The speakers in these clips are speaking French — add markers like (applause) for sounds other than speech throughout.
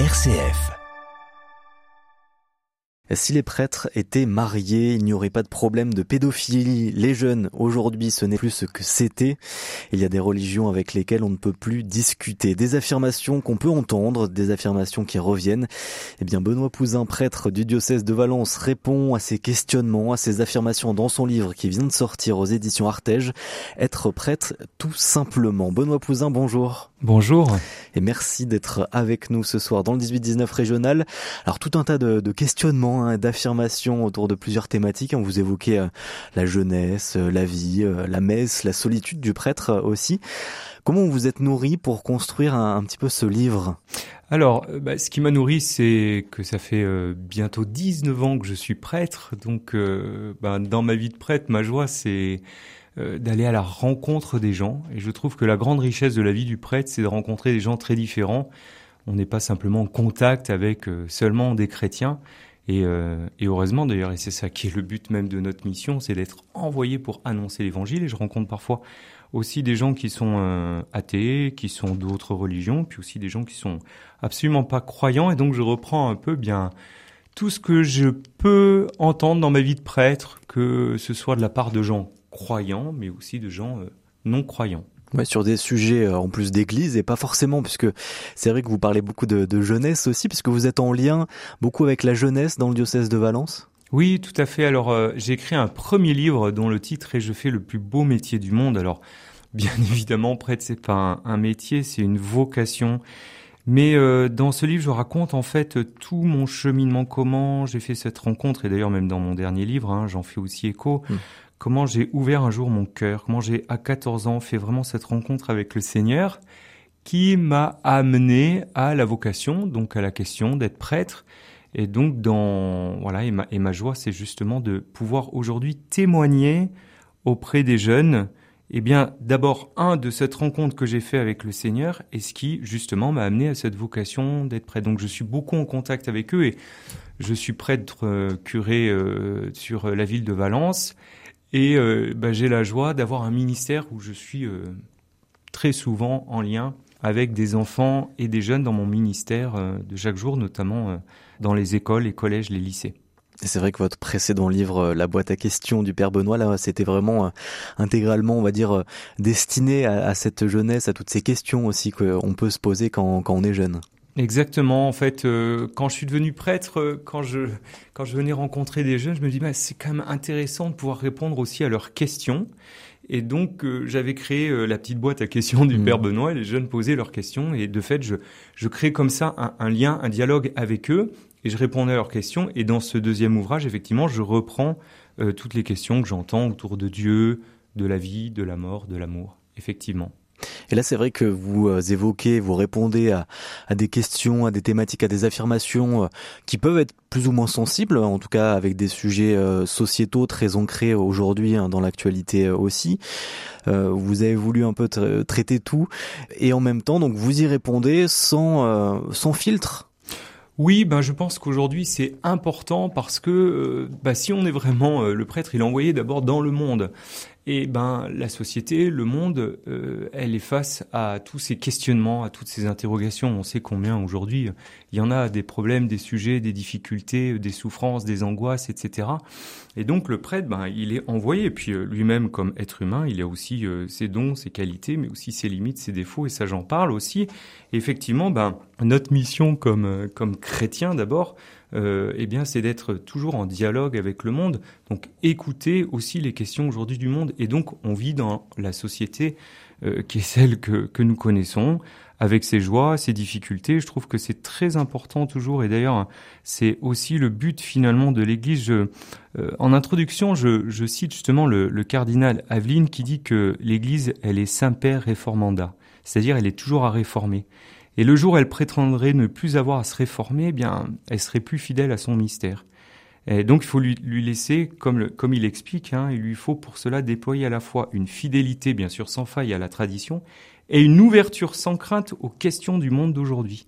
RCF si les prêtres étaient mariés, il n'y aurait pas de problème de pédophilie. Les jeunes, aujourd'hui, ce n'est plus ce que c'était. Il y a des religions avec lesquelles on ne peut plus discuter. Des affirmations qu'on peut entendre, des affirmations qui reviennent. Eh bien, Benoît Pouzin, prêtre du diocèse de Valence, répond à ces questionnements, à ces affirmations dans son livre qui vient de sortir aux éditions Artege. Être prêtre, tout simplement. Benoît Pouzin, bonjour. Bonjour. Et merci d'être avec nous ce soir dans le 18-19 régional. Alors, tout un tas de, de questionnements Hein, d'affirmations autour de plusieurs thématiques. On vous évoquait euh, la jeunesse, euh, la vie, euh, la messe, la solitude du prêtre aussi. Comment vous êtes nourri pour construire un, petit peu ce livre? Alors, bah, ce qui m'a nourri, c'est que ça fait bientôt 19 ans que je suis prêtre. Donc, bah, dans ma vie de prêtre, ma joie, c'est d'aller à la rencontre des gens. Et je trouve que la grande richesse de la vie du prêtre, c'est de rencontrer des gens très différents. On n'est pas simplement en contact avec seulement des chrétiens. Et, euh, et, heureusement d'ailleurs, et c'est ça qui est le but même de notre mission, c'est d'être envoyé pour annoncer l'évangile. Et je rencontre parfois aussi des gens qui sont euh, athées, qui sont d'autres religions, puis aussi des gens qui sont absolument pas croyants. Et donc je reprends un peu bien tout ce que je peux entendre dans ma vie de prêtre, que ce soit de la part de gens croyants, mais aussi de gens euh, non croyants. Ouais, sur des sujets euh, en plus d'église et pas forcément, puisque c'est vrai que vous parlez beaucoup de, de, jeunesse aussi, puisque vous êtes en lien beaucoup avec la jeunesse dans le diocèse de Valence. Oui, tout à fait. Alors, euh, j'ai écrit un premier livre dont le titre est Je fais le plus beau métier du monde. Alors, bien (laughs) évidemment, prêtre, c'est pas un, métier, c'est une vocation. Mais euh, dans ce livre, je raconte en fait tout mon cheminement, comment j'ai fait cette rencontre, et d'ailleurs même dans mon dernier livre, hein, j'en fais aussi écho, mmh comment j'ai ouvert un jour mon cœur, comment j'ai à 14 ans fait vraiment cette rencontre avec le Seigneur qui m'a amené à la vocation, donc à la question d'être prêtre. Et donc dans voilà et ma, et ma joie c'est justement de pouvoir aujourd'hui témoigner auprès des jeunes eh bien, d'abord, un de cette rencontre que j'ai fait avec le Seigneur et ce qui, justement, m'a amené à cette vocation d'être prêtre. Donc, je suis beaucoup en contact avec eux et je suis prêtre euh, curé euh, sur la ville de Valence et euh, bah, j'ai la joie d'avoir un ministère où je suis euh, très souvent en lien avec des enfants et des jeunes dans mon ministère euh, de chaque jour, notamment dans les écoles, les collèges, les lycées. C'est vrai que votre précédent livre, La boîte à questions du Père Benoît, là, c'était vraiment intégralement, on va dire, destiné à, cette jeunesse, à toutes ces questions aussi qu'on peut se poser quand, quand on est jeune. Exactement. En fait, euh, quand je suis devenu prêtre, euh, quand je quand je venais rencontrer des jeunes, je me dis bah, c'est quand même intéressant de pouvoir répondre aussi à leurs questions. Et donc euh, j'avais créé la petite boîte à questions du mmh. Père Benoît. Et les jeunes posaient leurs questions et de fait je je crée comme ça un, un, lien, un dialogue avec eux et je répondais à leurs questions. Et dans ce deuxième ouvrage, effectivement, je reprends toutes les questions que j'entends autour de Dieu, de la vie, de la mort, de l'amour. Effectivement. Et là, c'est vrai que vous euh, évoquez, vous répondez à, à, des questions, à des thématiques, à des affirmations euh, qui peuvent être plus ou moins sensibles, en tout cas avec des sujets euh, sociétaux très ancrés aujourd'hui hein, dans l'actualité aussi. vous avez voulu un peu traiter tout, et en même temps, donc vous y répondez sans sans filtre. Oui, ben je pense qu'aujourd'hui c'est important parce que bah, si on est vraiment le prêtre, il est envoyé d'abord dans le monde. Et ben la société, le monde, euh, elle est face à tous ces questionnements, à toutes ces interrogations. On sait combien aujourd'hui il y en a des problèmes, des sujets, des difficultés, des souffrances, des angoisses, etc. Et donc le prêtre, ben il est envoyé. Et puis euh, lui-même comme être humain, il a aussi euh, ses dons, ses qualités, mais aussi ses limites, ses défauts. Et ça, j'en parle aussi. Effectivement, ben notre mission comme comme chrétien d'abord, euh, eh bien, c'est d'être toujours en dialogue avec le monde. Donc, écouter aussi les questions aujourd'hui du monde. Et donc, on vit dans la société euh, qui est celle que, que nous connaissons, avec ses joies, ses difficultés. Je trouve que c'est très important toujours. Et d'ailleurs, c'est aussi le but finalement de l'Église. Euh, en introduction, je, je cite justement le, le, cardinal Aveline qui dit que l'Église, elle est Saint-Père réformanda, c'est-à-dire elle est toujours à réformer. Et le jour où elle prétendrait ne plus avoir à se réformer, eh bien, elle serait plus fidèle à son mystère. Et donc, il faut lui, laisser, comme, comme il explique, hein, il lui faut pour cela déployer à la fois une fidélité, bien sûr, sans faille à la tradition, et une ouverture sans crainte aux questions du monde d'aujourd'hui.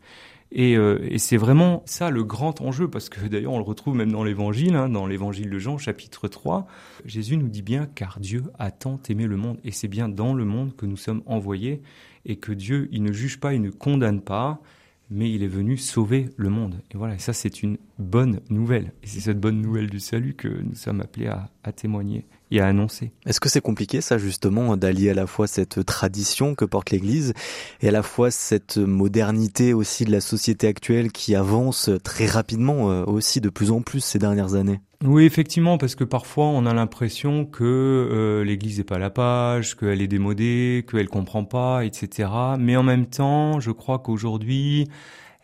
Et, euh, et c'est vraiment ça le grand enjeu, parce que d'ailleurs on le retrouve même dans l'Évangile, hein, dans l'Évangile de Jean, chapitre 3. Jésus nous dit bien, car Dieu a tant aimé le monde, et c'est bien dans le monde que nous sommes envoyés, et que Dieu, il ne juge pas, il ne condamne pas, mais il est venu sauver le monde. Et voilà, ça c'est une bonne nouvelle. Et c'est cette bonne nouvelle du salut que nous sommes appelés à témoigner et à annoncer. Est-ce que c'est compliqué ça justement d'allier à la fois cette tradition que porte l'Église et à la fois cette modernité aussi de la société actuelle qui avance très rapidement euh, aussi de plus en plus ces dernières années? Oui, effectivement, parce que parfois on a l'impression que euh, l'Église n'est pas à la page, qu'elle est démodée, qu'elle comprend pas, etc. Mais en même temps, je crois qu'aujourd'hui,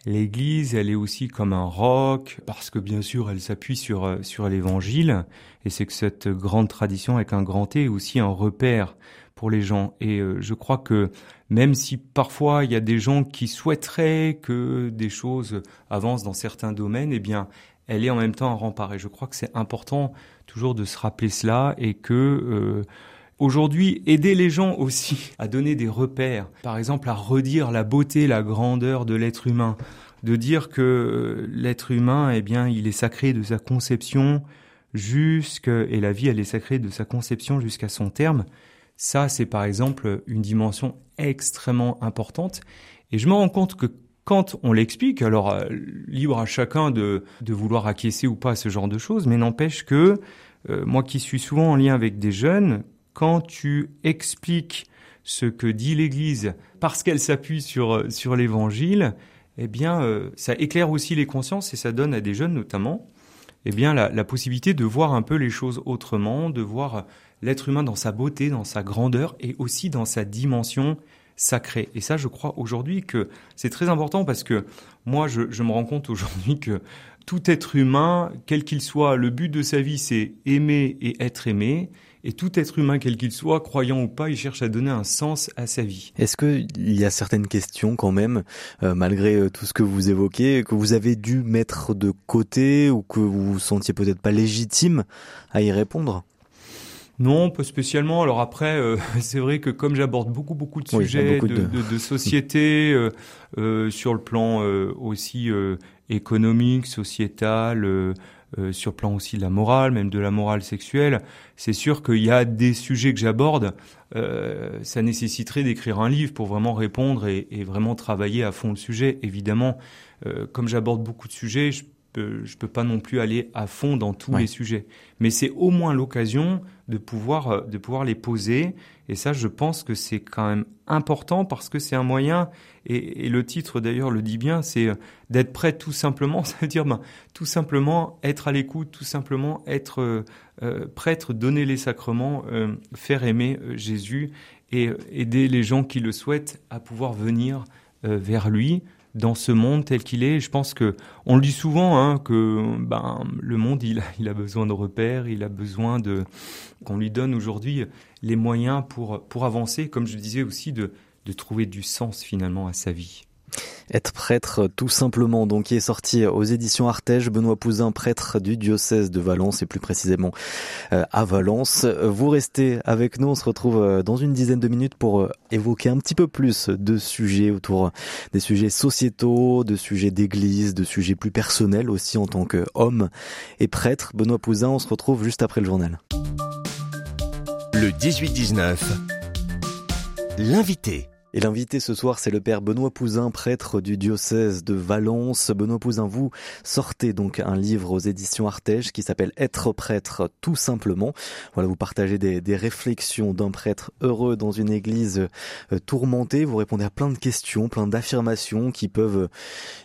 L'Église, elle est aussi comme un roc, parce que bien sûr, elle s'appuie sur euh, sur l'Évangile, et c'est que cette grande tradition avec un grand T est aussi un repère pour les gens. Et euh, je crois que même si parfois il y a des gens qui souhaiteraient que des choses avancent dans certains domaines, eh bien, elle est en même temps un rempart. Et je crois que c'est important toujours de se rappeler cela et que euh, Aujourd'hui, aider les gens aussi (laughs) à donner des repères, par exemple à redire la beauté, la grandeur de l'être humain, de dire que l'être humain, eh bien, il est sacré de sa conception jusque et la vie, elle est sacrée de sa conception jusqu'à son terme. Ça, c'est par exemple une dimension extrêmement importante. Et je me rends compte que quand on l'explique, alors euh, libre à chacun de, vouloir acquiescer ou pas ce genre de choses, mais n'empêche que euh, moi qui suis souvent en lien avec des jeunes, quand tu expliques ce que dit l'Église parce qu'elle s'appuie sur, sur l'Évangile, eh bien, euh, ça éclaire aussi les consciences et ça donne à des jeunes notamment, eh bien, la, la possibilité de voir un peu les choses autrement, de voir l'être humain dans sa beauté, dans sa grandeur et aussi dans sa dimension sacrée. Et ça, je crois aujourd'hui que c'est très important parce que moi, je, je me rends compte aujourd'hui que tout être humain, quel qu'il soit, le but de sa vie, c'est aimer et être aimé. Et tout être humain, quel qu'il soit, croyant ou pas, il cherche à donner un sens à sa vie. Est-ce qu'il y a certaines questions quand même, euh, malgré euh, tout ce que vous évoquez, que vous avez dû mettre de côté ou que vous vous sentiez peut-être pas légitime à y répondre? Non, pas spécialement. Alors après, euh, (laughs) c'est vrai que comme j'aborde beaucoup beaucoup de sujets de, de... De, de, (laughs) société euh, euh, sur le plan aussi économique, sociétal, euh, sur plan aussi de la morale, même de la morale sexuelle, c'est sûr qu'il y a des sujets que j'aborde. Euh, ça nécessiterait d'écrire un livre pour vraiment répondre et, et, vraiment travailler à fond le sujet. Évidemment, euh, comme j'aborde beaucoup de sujets, je peux, je peux pas non plus aller à fond dans tous ouais. les sujets. Mais c'est au moins l'occasion de pouvoir de pouvoir les poser. Et ça, je pense que c'est quand même important parce que c'est un moyen et, et le titre d'ailleurs le dit bien, c'est euh, d'être prêt tout simplement, (laughs) ça veut dire ben, tout simplement être à l'écoute, tout simplement être euh, euh, prêtre, donner les sacrements, euh, faire aimer euh, Jésus et aider les gens qui le souhaitent à pouvoir venir vers lui dans ce monde tel qu'il est. Je pense que on le dit souvent hein, que ben le monde il a, il a besoin de repères, il a besoin de qu'on lui donne aujourd'hui les moyens pour pour avancer, comme je disais aussi de de trouver du sens finalement à sa vie. Être prêtre tout simplement, donc qui est sorti aux éditions Artege, Benoît Pouzin, prêtre du diocèse de Valence et plus précisément euh, à Valence. Vous restez avec nous, on se retrouve euh, dans une dizaine de minutes pour euh, évoquer un petit peu plus de sujets autour des sujets sociétaux, de sujets d'église, de sujets plus personnels aussi en tant qu'homme et prêtre. Benoît Pouzin, on se retrouve juste après le journal. Le 18-19, l'invité. Et l'invité ce soir, c'est le père Benoît Pouzin, prêtre du diocèse de Valence. Benoît Pouzin, vous sortez donc un livre aux éditions Artege qui s'appelle Être prêtre tout simplement. Voilà, vous partagez des, réflexions d'un prêtre heureux dans une église euh, tourmentée. Vous répondez à plein de questions, plein d'affirmations qui peuvent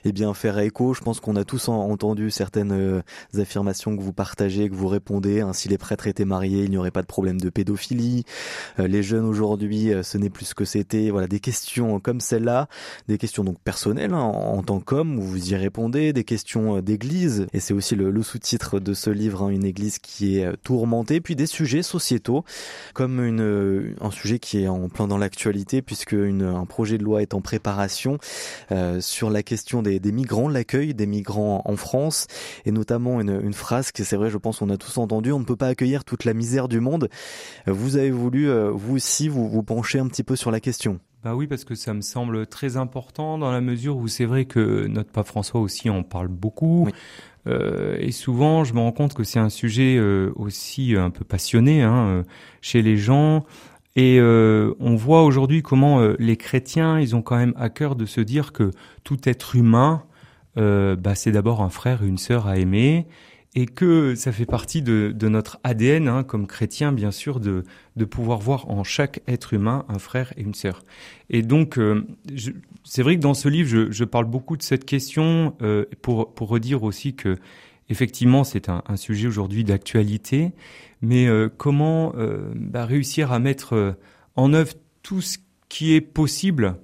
eh bien faire écho. Je pense qu'on a tous entendu certaines euh, affirmations que vous partagez, que vous répondez. Si les prêtres étaient mariés, il n'y aurait pas de problème de pédophilie. Euh, les jeunes aujourd'hui, euh, ce n'est plus ce que c'était. Voilà, questions comme celle-là, des questions donc personnelles hein, en, tant qu'homme, où vous y répondez, des questions euh, d'église, et c'est aussi le, sous-titre de ce livre, hein, une église qui est euh, tourmentée, puis des sujets sociétaux, comme euh, un sujet qui est en plein dans l'actualité, puisque un projet de loi est en préparation sur la question des, des migrants, l'accueil des migrants en France, et notamment une, une phrase que c'est vrai, je pense on a tous entendu, on ne peut pas accueillir toute la misère du monde. Vous avez voulu, vous aussi, vous pencher un petit peu sur la question. Bah oui, parce que ça me semble très important dans la mesure où c'est vrai que notre pape François aussi en parle beaucoup. Oui. Euh, et souvent, je me rends compte que c'est un sujet euh, aussi un peu passionné hein, chez les gens. Et euh, on voit aujourd'hui comment euh, les chrétiens, ils ont quand même à cœur de se dire que tout être humain, euh, bah, c'est d'abord un frère et une sœur à aimer, et que ça fait partie de, notre ADN, hein, comme chrétien, bien sûr, de, pouvoir voir en chaque être humain un frère et une sœur. Et donc, euh, c'est vrai que dans ce livre, je, je, parle beaucoup de cette question euh, pour, pour redire aussi que, effectivement, c'est un, un sujet aujourd'hui d'actualité, mais euh, comment euh, bah, réussir à mettre euh, en œuvre tout ce qui est possible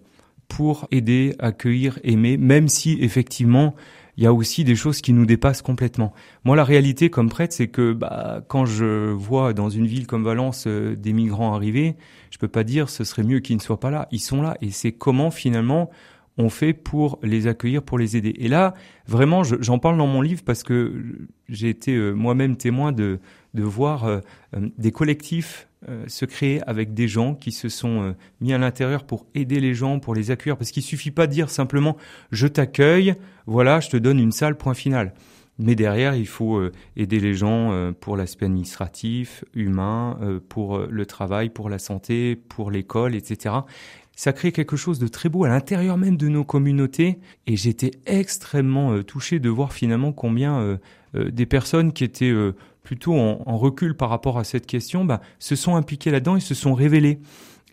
pour aider, accueillir, aimer, même si effectivement il y a aussi des choses qui nous dépassent complètement. Moi, la réalité comme prêtre, c'est que bah, quand je vois dans une ville comme Valence des migrants arriver, je peux pas dire ce serait mieux qu'ils ne soient pas là. Ils sont là, et c'est comment finalement on fait pour les accueillir, pour les aider. Et là, vraiment, j'en parle dans mon livre parce que j'ai été moi-même témoin de de voir euh, euh, des collectifs euh, se créer avec des gens qui se sont mis à l'intérieur pour aider les gens, pour les accueillir, parce qu'il suffit pas de dire simplement je t'accueille, voilà, je te donne une salle, point final. Mais derrière, il faut aider les gens pour l'aspect administratif, humain, pour le travail, pour la santé, pour l'école, etc. Ça crée quelque chose de très beau à l'intérieur même de nos communautés. Et j'étais extrêmement touché de voir finalement combien des personnes qui étaient plutôt en, recul par rapport à cette question, bah, se sont impliqués là-dedans et se sont révélés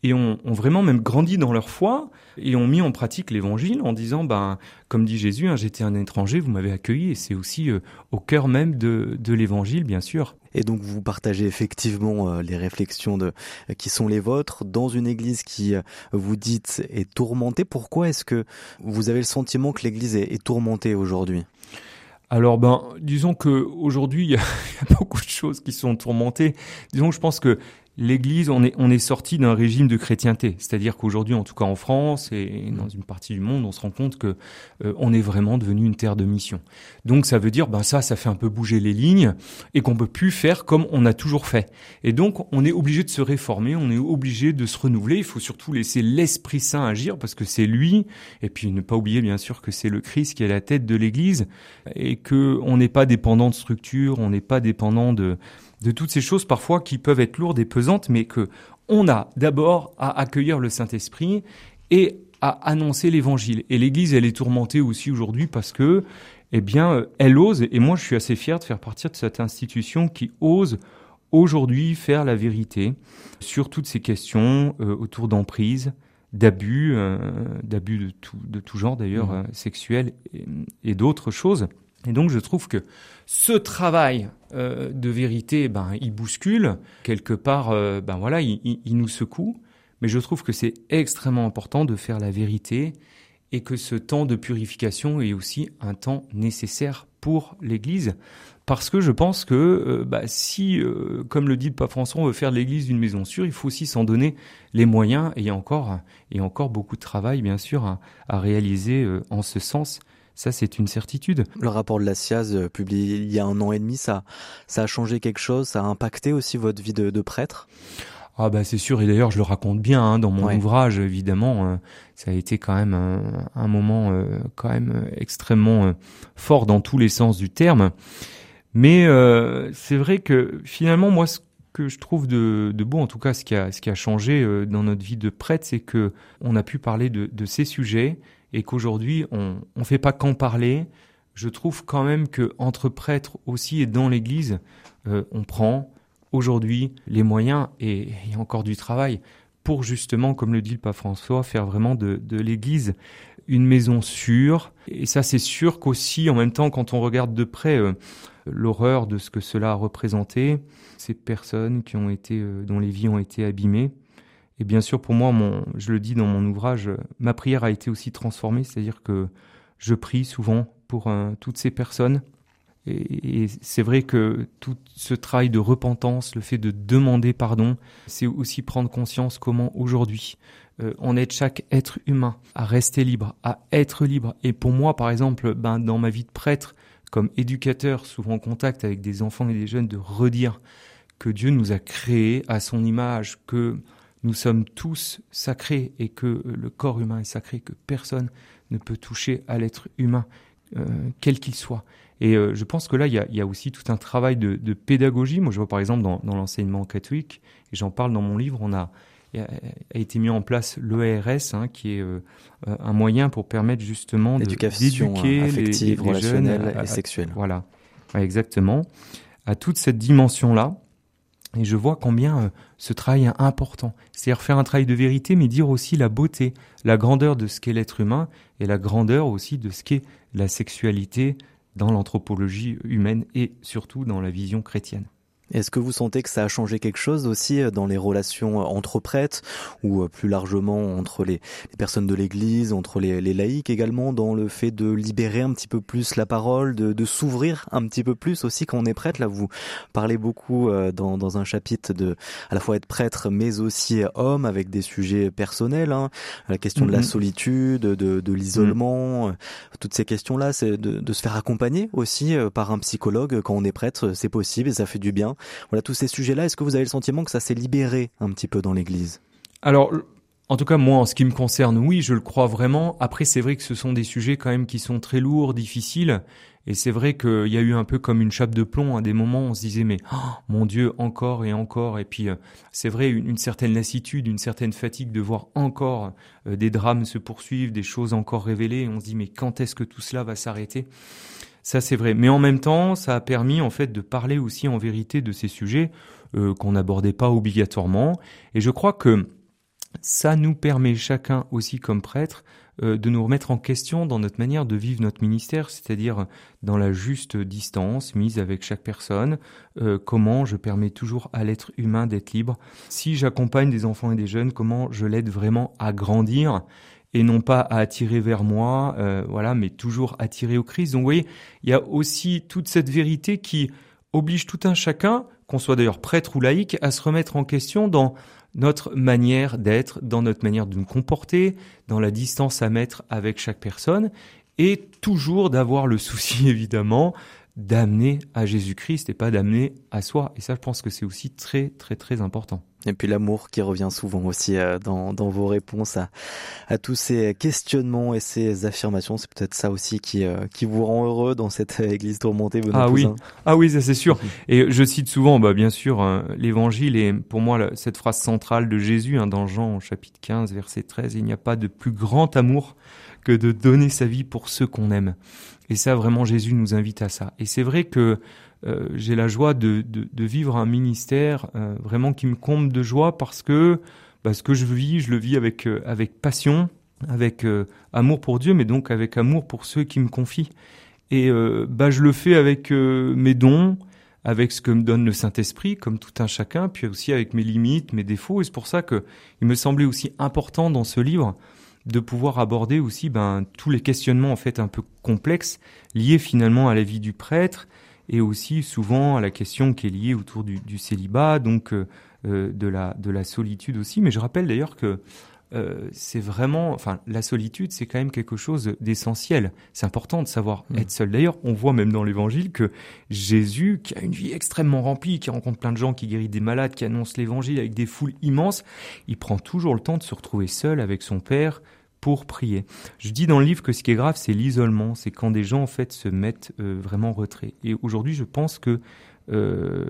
et ont, vraiment même grandi dans leur foi et ont mis en pratique l'évangile en disant, ben, comme dit Jésus, hein, j'étais un étranger, vous m'avez accueilli, et c'est aussi euh, au cœur même de, de l'évangile, bien sûr. Et donc vous partagez effectivement euh, les réflexions de, qui sont les vôtres dans une église qui, euh, vous dites, est tourmentée. Pourquoi est-ce que vous avez le sentiment que l'église est tourmentée aujourd'hui? Alors ben, disons que aujourd'hui (laughs) il y, a beaucoup de choses qui sont tourmentées. Disons que je pense que l'Église, on est, on est sorti d'un régime de chrétienté. C'est-à-dire qu'aujourd'hui, en tout cas en France et dans une partie du monde, on se rend compte que euh, on est vraiment devenu une terre de mission. Donc ça veut dire, ben ça, ça fait un peu bouger les lignes et qu'on peut plus faire comme on a toujours fait. Et donc on est obligé de se réformer, on est obligé de se renouveler. Il faut surtout laisser l'Esprit Saint agir parce que c'est lui. Et puis ne pas oublier bien sûr que c'est le Christ qui est la tête de l'Église et que on n'est pas dépendant de structure, on n'est pas dépendant de de toutes ces choses parfois qui peuvent être lourdes et pesantes, mais que on a d'abord à accueillir le Saint-Esprit et à annoncer l'évangile. Et l'église, elle est tourmentée aussi aujourd'hui parce que, eh bien, euh, elle ose, et moi je suis assez fier de faire partie de cette institution qui ose aujourd'hui faire la vérité sur toutes ces questions euh, autour d'emprise, d'abus, euh, d'abus de tout, de tout genre d'ailleurs, mmh. sexuels et d'autres choses. Et donc je trouve que ce travail euh, de vérité, ben, il bouscule quelque part, euh, ben voilà, il, nous secoue. Mais je trouve que c'est extrêmement important de faire la vérité et que ce temps de purification est aussi un temps nécessaire pour l'Église. Parce que je pense que euh, bah, si, comme le dit le pape François, on veut faire l'Église une maison sûre, il faut aussi s'en donner les moyens. Et encore, et encore beaucoup de travail, bien sûr, à, réaliser en ce sens. Ça, c'est une certitude. Le rapport de la SIAZ euh, publié il y a un an et demi, ça, ça a changé quelque chose Ça a impacté aussi votre vie de, de prêtre? Ah bah c'est sûr et d'ailleurs je le raconte bien hein, dans mon ouais. ouvrage évidemment euh, ça a été quand même un, un moment euh, quand même extrêmement euh, fort dans tous les sens du terme mais c'est vrai que finalement moi ce que je trouve de, de, beau en tout cas ce qui a ce qui a changé dans notre vie de prêtre c'est que on a pu parler de, de ces sujets et qu'aujourd'hui on on fait pas qu'en parler. Je trouve quand même que entre prêtres aussi et dans l'Église, euh, on prend aujourd'hui les moyens et a encore du travail pour justement, comme le dit le pape François, faire vraiment de, de l'Église une maison sûre. Et ça, c'est sûr qu'aussi, en même temps, quand on regarde de près euh, l'horreur de ce que cela a représenté, ces personnes qui ont été, euh, dont les vies ont été abîmées, et bien sûr, pour moi, je le dis dans mon ouvrage, ma prière a été aussi transformée, c'est-à-dire que je prie souvent pour euh, toutes ces personnes. Et, c'est vrai que tout ce travail de repentance, le fait de demander pardon, c'est aussi prendre conscience comment aujourd'hui euh, on aide chaque être humain à rester libre, à être libre. Et pour moi, par exemple, ben, dans ma vie de prêtre, comme éducateur, souvent en contact avec des enfants et des jeunes, de redire que Dieu nous a créés à son image, que nous sommes tous sacrés et que le corps humain est sacré, que personne ne peut toucher à l'être humain, euh, quel qu'il soit. Et euh, je pense que là, il y a, y a, aussi tout un travail de, de, pédagogie. Moi, je vois par exemple dans, dans l'enseignement catholique, et j'en parle dans mon livre, on a a, été mis en place l'ERS, hein, qui est un moyen pour permettre justement d'éduquer les, les, jeunes et sexuelle. Voilà, exactement, à toute cette dimension-là. Et je vois combien ce travail est important. C'est-à-dire faire un travail de vérité, mais dire aussi la beauté, la grandeur de ce qu'est l'être humain et la grandeur aussi de ce qu'est la sexualité dans l'anthropologie humaine et surtout dans la vision chrétienne. Est-ce que vous sentez que ça a changé quelque chose aussi euh, dans les relations euh, entre prêtres ou euh, plus largement entre les, personnes de l'Église, entre les, laïcs également, dans le fait de libérer un petit peu plus la parole, de, s'ouvrir un petit peu plus aussi quand on est prêtre? Là, vous parlez beaucoup dans, un chapitre de à la fois être prêtre, mais aussi homme, avec des sujets personnels, hein, la question de la mhm. solitude, de, l'isolement, toutes ces questions-là, c'est de, de se faire accompagner aussi par un psychologue quand on est prêtre, c'est possible et ça fait du bien. Voilà, tous ces sujets-là, est-ce que vous avez le sentiment que ça s'est libéré un petit peu dans l'Église? Alors, en tout cas, moi, en ce qui me concerne, oui, je le crois vraiment. Après, c'est vrai que ce sont des sujets quand même qui sont très lourds, difficiles. Et c'est vrai qu'il y a eu un peu comme une chape de plomb à des moments, on se disait mais oh, mon Dieu encore et encore. Et puis euh, c'est vrai une, certaine lassitude, une certaine fatigue de voir encore euh, des drames se poursuivre, des choses encore révélées. On se dit mais quand est-ce que tout cela va s'arrêter? Ça, c'est vrai. Mais en même temps, ça a permis en fait de parler aussi en vérité de ces sujets euh, qu'on n'abordait pas obligatoirement. Et je crois que ça nous permet chacun aussi comme prêtre euh, de nous remettre en question dans notre manière de vivre notre ministère, c'est-à-dire dans la juste distance mise avec chaque personne, euh, comment je permets toujours à l'être humain d'être libre. Si j'accompagne des enfants et des jeunes, comment je l'aide vraiment à grandir et non pas à attirer vers moi, euh, voilà, mais toujours attirer au Christ. Donc vous voyez, il y a aussi toute cette vérité qui oblige tout un chacun, qu'on soit d'ailleurs prêtre ou laïque, à se remettre en question dans notre manière d'être, dans notre manière de nous comporter, dans la distance à mettre avec chaque personne, et toujours d'avoir le souci (laughs) évidemment d'amener à Jésus-Christ et pas d'amener à soi. Et ça, je pense que c'est aussi très, très, très important. Et puis l'amour qui revient souvent aussi euh, dans, dans vos réponses à, à tous ces questionnements et ces affirmations. C'est peut-être ça aussi qui, euh, qui vous rend heureux dans cette église tourmentée. ah oui, ah oui, ça c'est sûr. Et je cite souvent, bah, bien sûr, l'évangile et pour moi cette phrase centrale de Jésus hein, dans Jean chapitre 15, verset 13. Il n'y a pas de plus grand amour que de donner sa vie pour ceux qu'on aime. Et ça, vraiment, Jésus nous invite à ça. Et c'est vrai que euh, j'ai la joie de, de, de, vivre un ministère euh, vraiment qui me comble de joie parce que bah, ce que je vis, je le vis avec, euh, avec passion, avec amour pour Dieu, mais donc avec amour pour ceux qui me confient. Et bah, je le fais avec mes dons, avec ce que me donne le Saint-Esprit, comme tout un chacun, puis aussi avec mes limites, mes défauts. Et c'est pour ça que il me semblait aussi important dans ce livre de pouvoir aborder aussi ben, tous les questionnements en fait un peu complexes liés finalement à la vie du prêtre, et aussi souvent à la question qui est liée autour du, du célibat, donc euh, euh, de, la, de la solitude aussi. Mais je rappelle d'ailleurs que euh, c'est vraiment, enfin, la solitude, c'est quand même quelque chose d'essentiel. C'est important de savoir mmh. être seul. D'ailleurs, on voit même dans l'Évangile que Jésus, qui a une vie extrêmement remplie, qui rencontre plein de gens, qui guérit des malades, qui annonce l'Évangile avec des foules immenses, il prend toujours le temps de se retrouver seul avec son Père, pour prier. Je dis dans le livre que ce qui est grave, c'est l'isolement, c'est quand des gens en fait se mettent euh, vraiment en retrait. Et aujourd'hui, je pense que euh,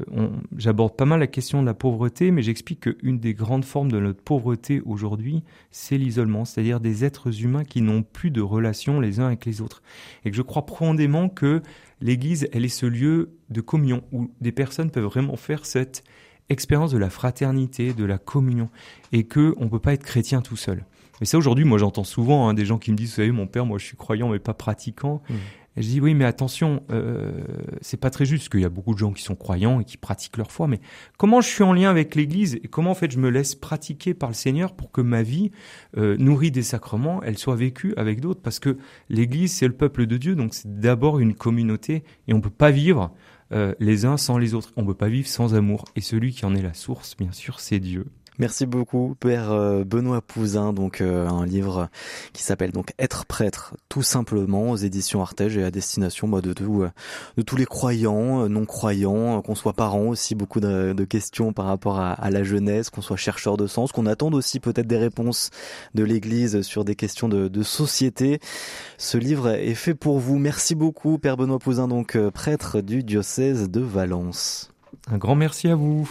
j'aborde pas mal la question de la pauvreté, mais j'explique qu'une des grandes formes de notre pauvreté aujourd'hui, c'est l'isolement, c'est-à-dire des êtres humains qui n'ont plus de relations les uns avec les autres. Et que je crois profondément que l'Église, elle est ce lieu de communion où des personnes peuvent vraiment faire cette expérience de la fraternité, de la communion, et que on peut pas être chrétien tout seul. Mais ça, aujourd'hui, moi, j'entends souvent hein, des gens qui me disent, vous savez, mon père, moi, je suis croyant, mais pas pratiquant. Mmh. Et je dis, oui, mais attention, euh, c'est pas très juste, parce qu'il y a beaucoup de gens qui sont croyants et qui pratiquent leur foi, mais comment je suis en lien avec l'Église et comment, en fait, je me laisse pratiquer par le Seigneur pour que ma vie, euh, nourrie des sacrements, elle soit vécue avec d'autres, parce que l'Église, c'est le peuple de Dieu, donc c'est d'abord une communauté, et on peut pas vivre euh, les uns sans les autres. On peut pas vivre sans amour. Et celui qui en est la source, bien sûr, c'est Dieu. Merci beaucoup, Père euh, Benoît Pouzin. Donc euh, un livre qui s'appelle donc Être prêtre, tout simplement, aux éditions Artege et à destination bah, de, euh, de tous les croyants, non croyants, qu'on soit parents aussi, beaucoup de, questions par rapport à, la jeunesse, qu'on soit chercheur de sens, qu'on attende aussi peut-être des réponses de l'Église sur des questions de, de, société. Ce livre est fait pour vous. Merci beaucoup, Père Benoît Pouzin, donc prêtre du diocèse de Valence. Un grand merci à vous.